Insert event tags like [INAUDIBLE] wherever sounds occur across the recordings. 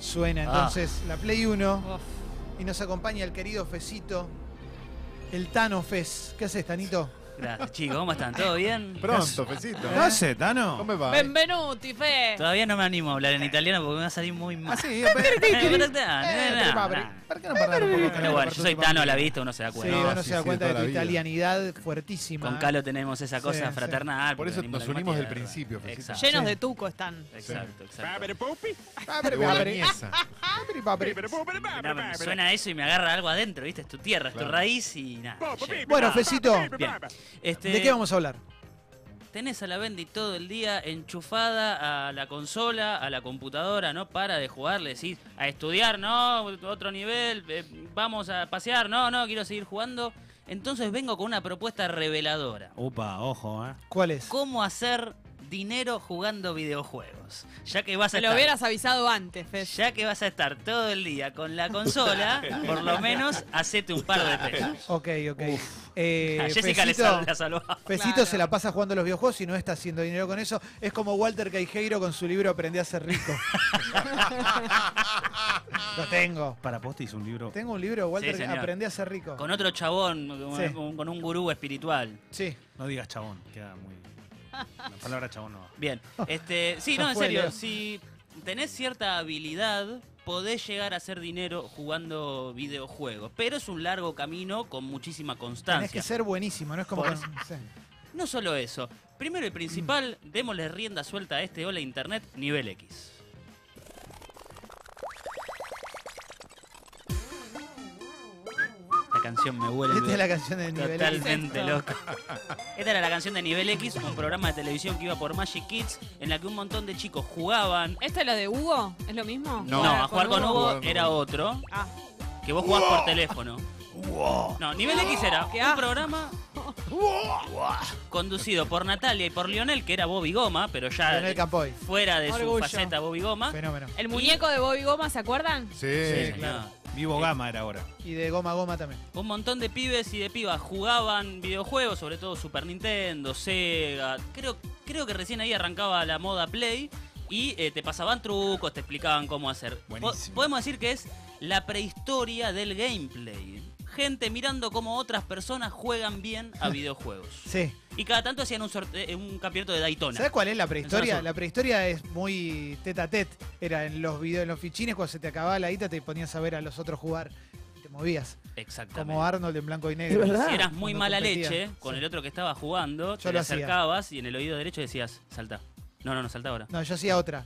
Suena Ah. entonces la Play 1 Uf. y nos acompaña el querido Fecito, el Tano Fez. ¿Qué haces, Tanito? Gracias, chicos. ¿Cómo están? ¿Todo [LAUGHS] bien? Pronto, Fecito. ¿Eh? ¿Qué hace, Tano? ¿Cómo va? Benvenuti, Fe. Todavía no me animo a hablar en italiano porque me va a salir muy mal. Ah, sí, [LAUGHS] ¿Por qué no parar un poco Pero bueno, yo soy Tano a la vista, uno se da Sí, cuenta. uno No, se da sí, cuenta de de toda tu la vida. italianidad fuertísima. Con Calo tenemos esa cosa Sí, fraternal. Por porque eso venimos nos unimos del principio, Fecito. Exacto. Llenos de tuco están. Exacto, exacto. Boloñesa. Mirá, me suena eso y me agarra algo adentro, ¿viste? Es tu tierra, es tu Claro. raíz y nada. Bueno, Fecito, Bien. Este, ¿de qué vamos a hablar? Tenés a la Bendy todo el día enchufada a la consola, a la computadora, no para de jugar, le decís a estudiar, no, otro nivel, eh, vamos a pasear, no, no, quiero seguir jugando. Entonces vengo con una propuesta reveladora. Upa, ojo, ¿eh? ¿Cuál es? ¿Cómo hacer dinero jugando videojuegos? Ya que vas a Se lo estar- hubieras avisado antes, Fe. ya que vas a estar todo el día con la consola, [LAUGHS] por lo menos hacete un par de pesos. Ok, ok. Eh, [LAUGHS] A Jessica le Fecito- sal- la salvó. Fecito Claro. se la pasa jugando a los videojuegos y no está haciendo dinero con eso. Es como Walter Caijeiro con su libro Aprendí a ser rico. [LAUGHS] Lo tengo. Para hizo un libro. Tengo un libro, Walter, Sí. Aprendí a ser rico. Con otro chabón, con, Sí. con- con un gurú espiritual. Sí. No digas chabón, queda muy. La palabra chabón no va. Bien, este, sí, [LAUGHS] no, en serio, si tenés cierta habilidad, podés llegar a hacer dinero jugando videojuegos, pero es un largo camino con muchísima constancia. que ser buenísimo, no es como Por sí. No solo eso, primero y principal, démosle rienda suelta a este Hola Internet nivel X. canción me huele. Esta es la canción de nivel X. Totalmente Esto. loco. Esta era la canción de Nivel X, un programa de televisión que iba por Magic Kids, en la que un montón de chicos jugaban. ¿Esta es la de Hugo? ¿Es lo mismo? No, No, a jugar con Hugo Hugo. era otro, Ah, que vos jugás por teléfono. No, Nivel X era un programa conducido por Natalia y por Lionel, que era Bobby Goma, pero ya Lionel Campoy. fuera de su faceta Bobby Goma. Fenómeno. el muñeco de Bobby Goma, ¿se acuerdan? Sí. Sí, claro. Vivo Gama era ahora. Y de goma a goma también. Un montón de pibes y de pibas jugaban videojuegos, sobre todo Super Nintendo, Sega. Creo, creo que recién ahí arrancaba la moda Play y eh, te pasaban trucos, te explicaban cómo hacer. Po- podemos decir que es la prehistoria del gameplay. Gente mirando cómo otras personas juegan bien a videojuegos. Sí. Y cada tanto hacían un, sorte- eh, un campeonato de Daytona. ¿Sabes cuál es la prehistoria? La prehistoria es muy tete a tete. Era en los videos, en los fichines, cuando se te acababa la guita, te ponías a ver a los otros jugar y te movías. Exactamente. Como Arnold en blanco y negro. Si eras muy Cuando mala competía. leche con Sí. el otro que estaba jugando, Yo te lo le hacía. acercabas y en el oído derecho decías, salta. No, no, no, salta ahora. No, yo hacía otra.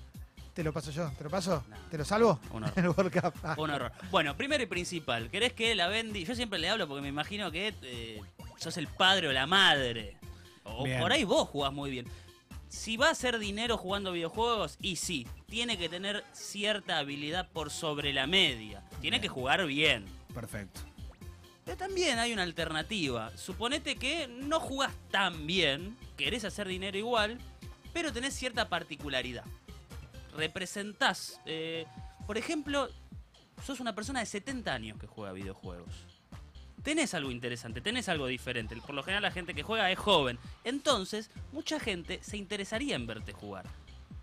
Te lo paso yo. ¿Te lo paso? No. ¿Te lo salvo? Un [LAUGHS] horror. El World Cup. Ah. Un horror. Bueno, primero y principal, ¿querés que la Bendy? Yo siempre le hablo porque me imagino que eh, sos el padre o la madre. O Bien. por ahí vos jugás muy bien. Si va a hacer dinero jugando videojuegos, y sí, tiene que tener cierta habilidad por sobre la media. Tiene Bien. que jugar bien. Perfecto. Pero también hay una alternativa. Suponete que no jugás tan bien, querés hacer dinero igual, pero tenés cierta particularidad. Representás, eh, por ejemplo, sos una persona de 70 años que juega videojuegos. Tenés algo interesante, tenés algo diferente. Por lo general la gente que juega es joven. Entonces, mucha gente se interesaría en verte jugar.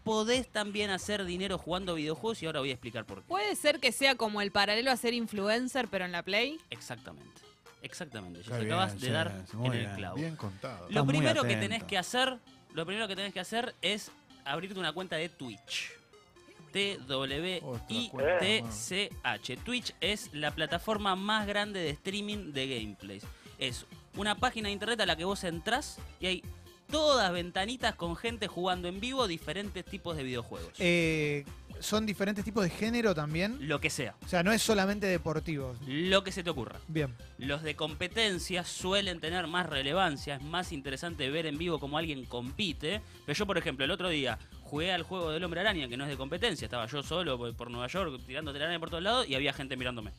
Podés también hacer dinero jugando videojuegos y ahora voy a explicar por qué. ¿Puede ser que sea como el paralelo a ser influencer, pero en la Play? Exactamente. Exactamente. Ya bien, acabas de sí, dar en el bien. clavo. Bien contado. Lo Estás primero que tenés que hacer, lo primero que tenés que hacer es abrirte una cuenta de Twitch. T-W-I-T-C-H. Twitch es la plataforma más grande de streaming de gameplays. Es una página de internet a la que vos entrás y hay todas ventanitas con gente jugando en vivo diferentes tipos de videojuegos. Eh, ¿Son diferentes tipos de género también? Lo que sea, O sea, no es solamente deportivo. lo que se te ocurra. Bien. Los de competencia suelen tener más relevancia, es más interesante ver en vivo cómo alguien compite. Pero yo, por ejemplo, el otro día jugué al juego del hombre araña, que no es de competencia, estaba yo solo por- por Nueva York tirando telaraña por todos lados y había gente mirándome.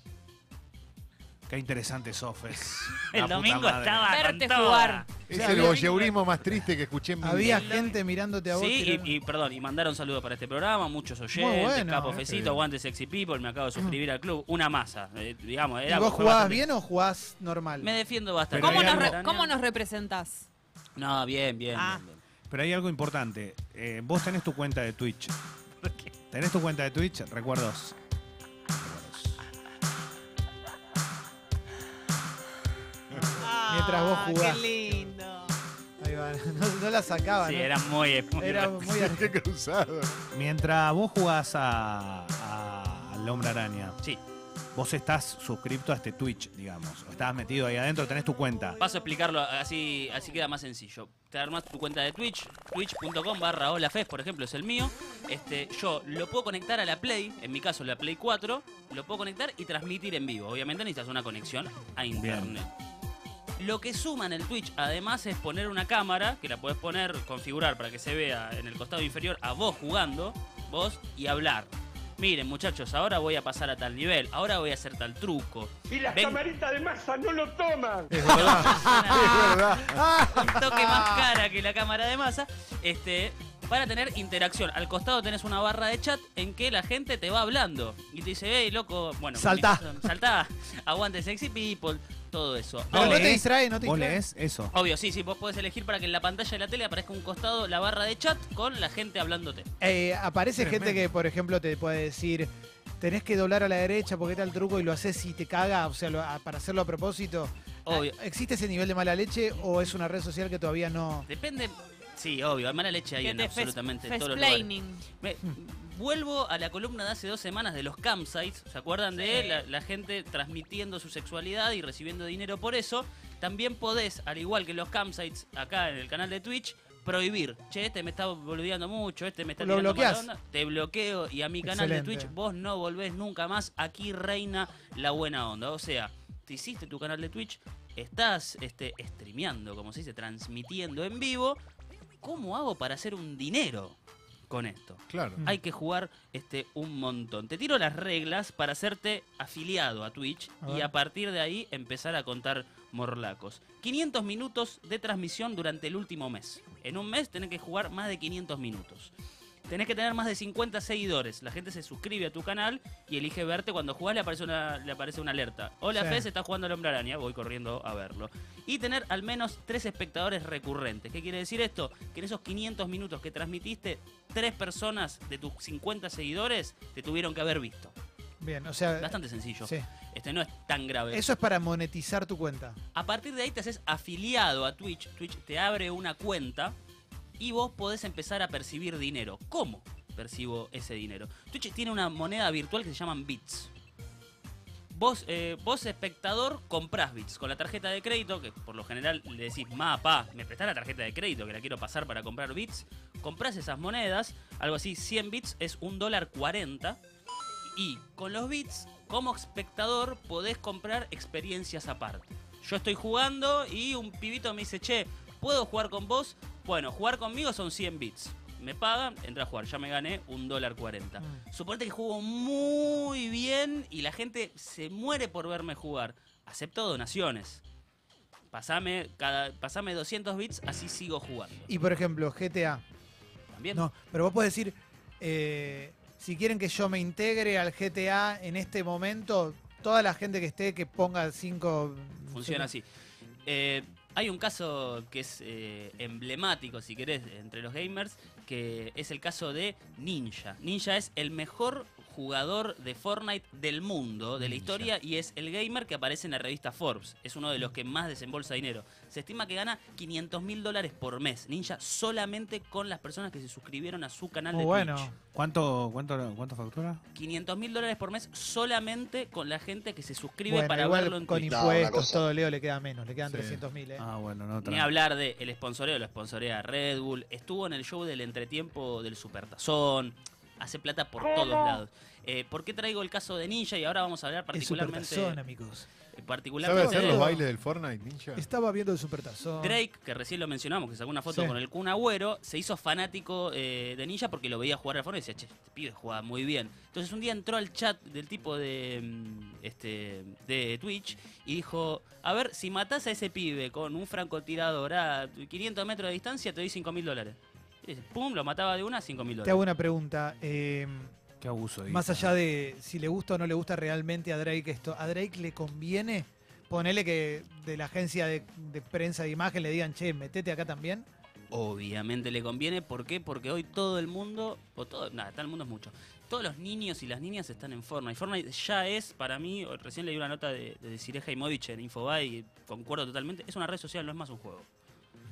Qué interesante Sofes. [LAUGHS] El domingo estaba Verte con toda. jugar. Es el había- voyeurismo más triste que escuché en mi Había vida. gente mirándote a vos. Sí, y, y perdón, y mandaron saludos para este programa, muchos oyentes, bueno. Capo Fecito, bien. Aguante Sexy People, me acabo de suscribir al club, una masa, eh, digamos. ¿Y Era, vos jugabas bastante- bien o jugás normal? Me defiendo bastante. ¿Cómo hay nos, algo- re- cómo nos representás? No, bien, bien, Ah. bien, bien. Pero hay algo importante. Eh, vos tenés tu cuenta de Twitch. [LAUGHS] ¿Tenés tu cuenta de Twitch? Recuerdos. Mientras vos Ah, jugás. Qué lindo. Ahí va. [LAUGHS] No, no la sacaba, Sí, ¿no? era muy. muy Era muy [LAUGHS] Qué cruzado. Mientras vos jugás a, a- al Hombre Araña, Sí, vos estás suscripto a este Twitch, digamos. O estás metido ahí adentro, tenés tu cuenta. paso a explicarlo así, así queda más sencillo. Te armas tu cuenta de Twitch, twitch.com barra holafes, por ejemplo, es el mío. Este, yo lo puedo conectar a la Play, en mi caso la Play 4, lo puedo conectar y transmitir en vivo. Obviamente necesitas una conexión a internet. Lo que suma en el Twitch, además, es poner una cámara, que la puedes poner, configurar para que se vea en el costado inferior a vos jugando, vos, y hablar. Miren, muchachos, ahora voy a pasar a tal nivel, ahora voy a hacer tal truco. Y las Ven- camaritas de masa no lo toman. Es verdad. [LAUGHS] es verdad. [LAUGHS] un toque más cara que la cámara de masa, este, para tener interacción. Al costado tenés una barra de chat en que la gente te va hablando y te dice, hey, loco, bueno, Saltá. [LAUGHS] saltá, aguante sexy people, todo eso. Pero Ahora, no te distrae, no te ¿Vos distrae. lees eso? Obvio, sí, sí, vos podés elegir para que en la pantalla de la tele aparezca un costado la barra de chat con la gente hablándote. Eh, aparece gente que, por ejemplo, te puede decir, tenés que doblar a la derecha porque está el truco y lo haces y te caga, o sea, lo- a- para hacerlo a propósito. Obvio. Ah, ¿Existe ese nivel de mala leche o es una red social que todavía no...? Depende. Sí, obvio, hay mala leche ahí en te absolutamente todos los lugares. Me- vuelvo a la columna de hace dos semanas de los campsites. ¿Se acuerdan de la, la gente transmitiendo su sexualidad y recibiendo dinero por eso? También podés, al igual que los campsites acá en el canal de Twitch, prohibir. Che, este me está boludeando mucho, este me está Lo tirando onda. Te bloqueo y a mi canal de. Twitch vos no volvés nunca más. Aquí reina la buena onda. O sea, te hiciste tu canal de Twitch, estás este, streameando, como se dice, transmitiendo en vivo. ¿Cómo hago para hacer un dinero con esto? Claro. Mm. hay que jugar este un montón. Te tiro las reglas para hacerte afiliado a Twitch A y a partir de ahí empezar a contar morlacos. 500 minutos de transmisión durante el último mes. En un mes tenés que jugar más de 500 minutos. Tenés que tener más de 50 seguidores. La gente se suscribe a tu canal y elige verte. Cuando jugás le aparece una, le aparece una alerta. Hola Sí. Fez, está jugando al Hombre Araña. Voy corriendo a verlo. Y tener al menos tres espectadores recurrentes. ¿Qué quiere decir esto? Que en esos 500 minutos que transmitiste, tres personas de tus 50 seguidores te tuvieron que haber visto. Bien, o sea... Bastante sencillo. Sí. Este no es tan grave. Eso es para monetizar tu cuenta. A partir de ahí te haces afiliado a Twitch. Twitch te abre una cuenta y vos podés empezar a percibir dinero. ¿Cómo percibo ese dinero? Twitch tiene una moneda virtual que se llaman bits. Vos, eh, vos espectador, comprás bits con la tarjeta de crédito, que por lo general le decís, ma, pa, me prestás la tarjeta de crédito que la quiero pasar para comprar bits. Comprás esas monedas, algo así, 100 bits es un dólar 40. Y con los bits, como espectador, podés comprar experiencias aparte. Yo estoy jugando y un pibito me dice, che, ¿puedo jugar con vos? Bueno, jugar conmigo son 100 bits. Me pagan, entra a jugar. Ya me gané un dólar 40. Mm. Suponete que juego muy bien y la gente se muere por verme jugar. Acepto donaciones. Pasame, cada, pasame 200 bits, así sigo jugando. Y por ejemplo, GTA. También. No, pero vos podés decir, eh, si quieren que yo me integre al GTA en este momento, toda la gente que esté que ponga cinco... Funciona así. Eh, hay un caso que es eh, emblemático, si querés, entre los gamers, que es el caso de Ninja. Ninja es el mejor jugador de Fortnite del mundo, de la Ninja. historia, y es el gamer que aparece en la revista Forbes. Es uno de los que más desembolsa dinero. Se estima que gana 500 mil dólares por mes, Ninja, solamente con las personas que se suscribieron a su canal Muy de bueno. Twitch. ¿Cuánto, cuánto, cuánto factura? 500 mil dólares por mes solamente con la gente que se suscribe Bueno, para igual verlo en con Twitch. Impuestos, todo Leo le queda menos, le quedan Sí. 300 mil. ¿eh? Ah, bueno, no Ni hablar de el sponsoreo, lo sponsorea Red Bull, estuvo en el show del entretiempo del Supertazón, hace plata por todos lados. Eh, ¿Por qué traigo el caso de Ninja? Y ahora vamos a hablar particularmente, supertazón, amigos. eh, ¿Sabe particularmente hacer de los bailes del Fortnite, Ninja? Estaba viendo el supertazón. Drake, que recién lo mencionamos, que sacó una foto Sí. con el Kun Agüero, se hizo fanático eh, de Ninja porque lo veía jugar al Fortnite y decía, che, este pibe juega muy bien. Entonces un día entró al chat del tipo de, mm, este, de Twitch y dijo, a ver, si matás a ese pibe con un francotirador a 500 metros de distancia, te doy 5 mil dólares. Y dice, pum, lo mataba de una, 5 mil Te dólares. hago una pregunta. eh, Qué abuso. más allá de si le gusta o no le gusta realmente a Drake esto, ¿a Drake le conviene ponerle que de la agencia de, de prensa de imagen le digan, che, metete acá también? Obviamente le conviene, ¿por qué? Porque hoy todo el mundo, o todo, nada, todo el mundo es mucho. Todos los niños y las niñas están en Fortnite. Fortnite ya es, para mí, recién leí una nota de, de Desiree Jaimovich en Infobae y concuerdo totalmente, es una red social, no es más un juego.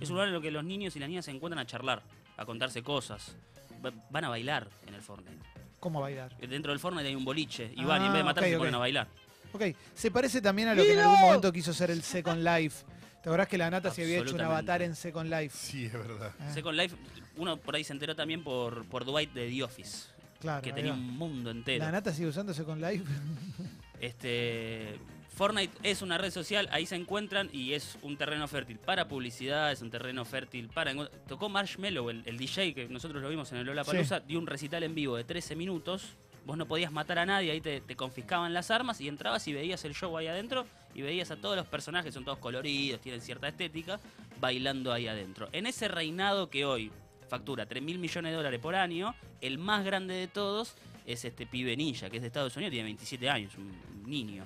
Es un lugar en lo que los niños y las niñas se encuentran a charlar, a contarse cosas. Va- Van a bailar en el Fortnite. ¿Cómo bailar? Dentro del Fortnite hay un boliche y van y en Ah, vez de matarse ok, se ponen a bailar. Ok, se parece también a lo que en algún momento quiso ser el Second Life. ¿Te acordás que la Nata se había hecho un avatar en Second Life? Sí, es verdad. Ah, Second Life, uno por ahí se enteró también por, por Dwight de The Office, claro, que tenía va. un mundo entero. ¿La Nata sigue usando Second Life? [LAUGHS] Este, Fortnite es una red social, ahí se encuentran y es un terreno fértil para publicidad, es un terreno fértil para... Tocó Marshmello, el, el DJ que nosotros lo vimos en el Lollapalooza, dio un recital en vivo de 13 minutos. Vos no podías matar a nadie, ahí te, te confiscaban las armas y entrabas y veías el show ahí adentro y veías a todos los personajes, son todos coloridos, tienen cierta estética, bailando ahí adentro. En ese reinado que hoy factura 3 mil millones de dólares por año, el más grande de todos es este pibe ninja, que es de Estados Unidos, tiene 27 años, un niño.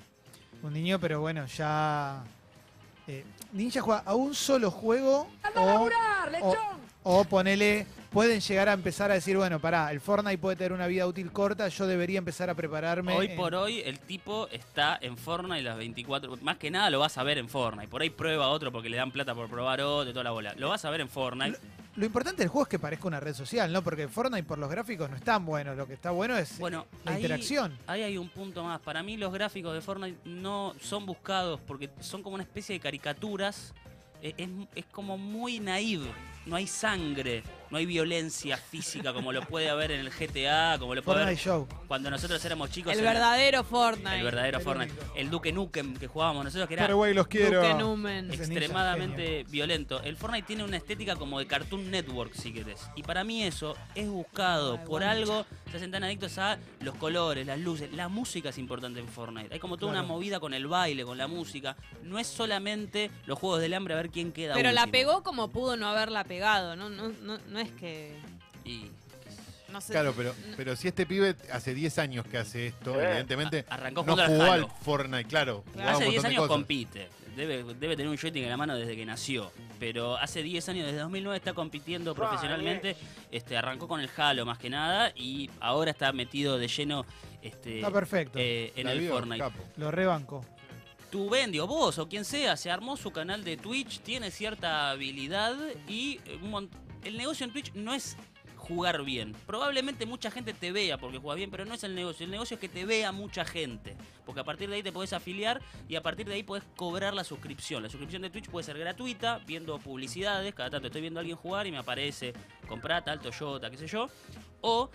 Un niño, pero bueno, ya. eh, Ninja juega a un solo juego. O, o, o ponele. Pueden llegar a empezar a decir, bueno, pará, el Fortnite puede tener una vida útil corta, yo debería empezar a prepararme. Hoy en- por hoy el tipo está en Fortnite las 24. Más que nada lo vas a ver en Fortnite. Por ahí prueba otro porque le dan plata por probar otro, toda la bola. Lo vas a ver en Fortnite. Lo importante del juego es que parezca una red social, ¿no? Porque Fortnite por los gráficos no es tan bueno. Lo que está bueno es Bueno, la ahí, interacción. ahí hay un punto más. Para mí los gráficos de Fortnite no son buscados porque son como una especie de caricaturas. Eh, Es, es como muy naive. No hay sangre, no hay violencia física como lo puede haber en el GTA, como lo puede Fortnite haber Show. cuando nosotros éramos chicos. El verdadero Fortnite. El verdadero El Fortnite. único. El Duke Nukem que jugábamos nosotros, que era Pero güey, los quiero. Duke extremadamente violento. El Fortnite tiene una estética como de Cartoon Network, si querés. Y para mí eso es buscado. Ay, Por algo se hacen tan adictos a los colores, las luces. La música es importante en Fortnite. Hay como toda Claro. una movida con el baile, con la música. No es solamente los juegos del hambre a ver quién queda Pero la pegó como pudo no haberla pegado. No, no, no, no es que. Y No sé. Claro, pero, pero si este pibe hace 10 años que hace esto, evidentemente a- arrancó no jugó al Halo. Fortnite, claro. Hace 10 montón de años compite. Debe, debe tener un joystick en la mano desde que nació. Pero hace 10 años, desde 2009, está compitiendo profesionalmente. Este, arrancó con el Halo más que nada y ahora está metido de lleno este, Está perfecto. eh, en La el Fortnite. capo. Lo rebanco. Tu Bendy o vos o quien sea, se armó su canal de Twitch, tiene cierta habilidad y eh, el negocio en Twitch no es jugar bien. Probablemente mucha gente te vea porque juegas bien, pero no es el negocio. El negocio es que te vea mucha gente. Porque a partir de ahí te podés afiliar y a partir de ahí podés cobrar la suscripción. La suscripción de Twitch puede ser gratuita, viendo publicidades. Cada tanto estoy viendo a alguien jugar y me aparece comprar tal Toyota, qué sé yo. O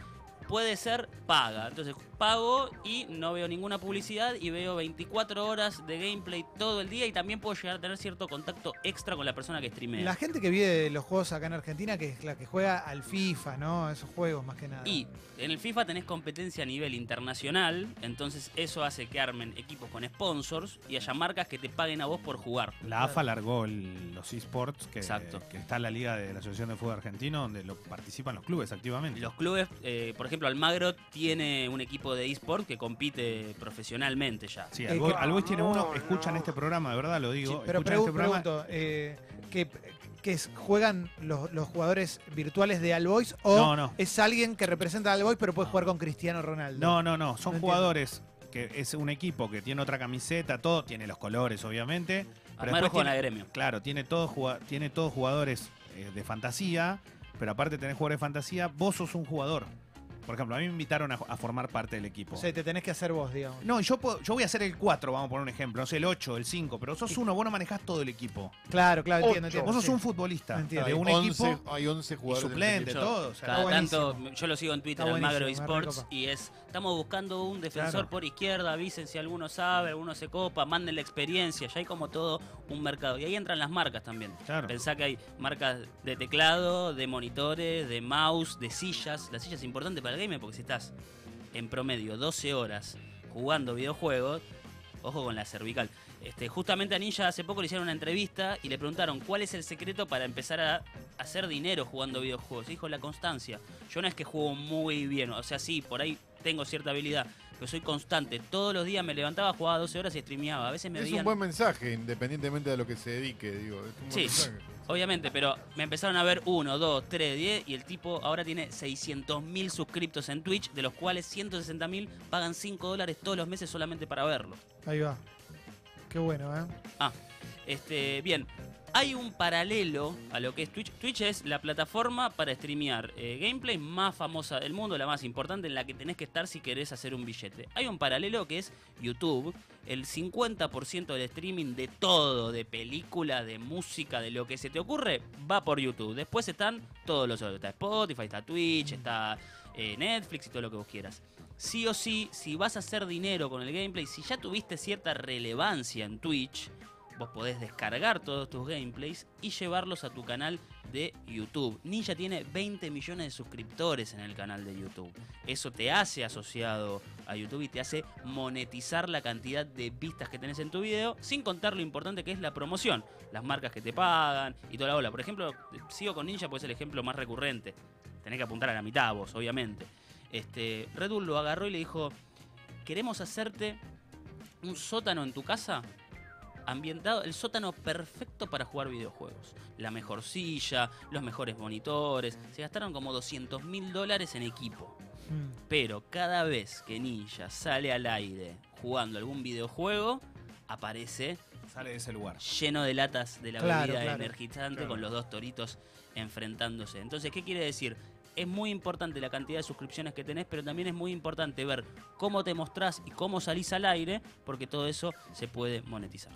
puede ser paga. Entonces pago y no veo ninguna publicidad y veo 24 horas de gameplay todo el día y también puedo llegar a tener cierto contacto extra con la persona que streamea. La gente que vive los juegos acá en Argentina, que es la que juega al FIFA, ¿no? Esos juegos más que nada. Y en el FIFA tenés competencia a nivel internacional, entonces eso hace que armen equipos con sponsors y haya marcas que te paguen a vos por jugar. La AFA largó el- los esports, que, Exacto. que está en la Liga de la Asociación de Fútbol Argentino, donde lo participan los clubes activamente. Los clubes, eh, por ejemplo, Almagro tiene un equipo de eSport que compite profesionalmente ya. Sí, Eh, Alboy tiene uno, escuchan este programa, de verdad lo digo. Sí, pero escuchan este programa. pregunto, eh, ¿qué, qué es, ¿juegan los, los jugadores virtuales de All Boys o No, no. es alguien que representa a All Boys pero puede No. jugar con Cristiano Ronaldo? No, no, no. Son No entiendo. jugadores que es un equipo que tiene otra camiseta, todo, tiene los colores, obviamente. Pero Almagro juega en la tiene, gremio. claro, tiene todos tiene todos jugadores eh, de fantasía, pero aparte de tener jugadores de fantasía, vos sos un jugador. Por ejemplo, a mí me invitaron a, a formar parte del equipo. O sea, te tenés que hacer vos, digamos. No, yo, puedo- yo voy a hacer el 4, vamos a poner un ejemplo. No sé, el 8, el 5, pero sos uno, vos no manejás todo el equipo. Claro, claro, entiendo, entiendo. Vos sos sí. un futbolista Entiendo. de Hay un 11 equipo hay 11 y jugadores. en suplente, Yo- todo. o sea, Cada tanto, yo lo sigo en Twitter, buenísimo, me Esports, y es, estamos buscando un defensor Claro. por izquierda, avisen si alguno sabe, alguno se copa, manden la experiencia, ya hay como todo un mercado. Y ahí entran las marcas también. Claro. Pensá que hay marcas de teclado, de monitores, de mouse, de sillas. La silla es importante para el gamer porque si estás en promedio 12 horas jugando videojuegos, ojo con la cervical. Este, justamente a Ninja hace poco le hicieron una entrevista y le preguntaron cuál es el secreto para empezar a hacer dinero jugando videojuegos. Y dijo la constancia. Yo no es que juego muy bien, o sea, sí, por ahí tengo cierta habilidad, pero soy constante. Todos los días me levantaba, jugaba 12 horas y streameaba. A veces me Es veían... un buen mensaje, independientemente de lo que se dedique, digo. Es un buen Sí. mensaje. Obviamente, pero me empezaron a ver 1, 2, 3, 10 y el tipo ahora tiene 600.000 suscriptos en Twitch, de los cuales 160.000 pagan 5 dólares todos los meses solamente para verlo. Ahí va. Qué bueno, ¿eh? Ah, este, bien. Hay un paralelo a lo que es Twitch. Twitch es la plataforma para streamear eh, gameplay más famosa del mundo, la más importante, en la que tenés que estar si querés hacer un billete. Hay un paralelo que es YouTube. El 50% del streaming de todo, de película, de música, de lo que se te ocurre, va por YouTube. Después están todos los otros. Está Spotify, está Twitch, está eh, Netflix y todo lo que vos quieras. Sí o sí, si vas a hacer dinero con el gameplay, si ya tuviste cierta relevancia en Twitch, vos podés descargar todos tus gameplays y llevarlos a tu canal de YouTube. Ninja tiene 20 millones de suscriptores en el canal de YouTube. Eso te hace asociado a YouTube y te hace monetizar la cantidad de vistas que tenés en tu video, sin contar lo importante que es la promoción, las marcas que te pagan y toda la ola. Por ejemplo, sigo con Ninja porque es el ejemplo más recurrente. Tenés que apuntar a la mitad vos, obviamente. Este, Red Bull lo agarró y le dijo, queremos hacerte un sótano en tu casa ambientado, el sótano perfecto para jugar videojuegos. La mejor silla, los mejores monitores. Se gastaron como 200 mil dólares en equipo. Mm. Pero cada vez que Ninja sale al aire jugando algún videojuego, aparece Sale de ese lugar. lleno de latas de la Claro, bebida claro. energizante Claro. con los dos toritos enfrentándose. Entonces, ¿qué quiere decir? Es muy importante la cantidad de suscripciones que tenés, pero también es muy importante ver cómo te mostrás y cómo salís al aire, porque todo eso se puede monetizar.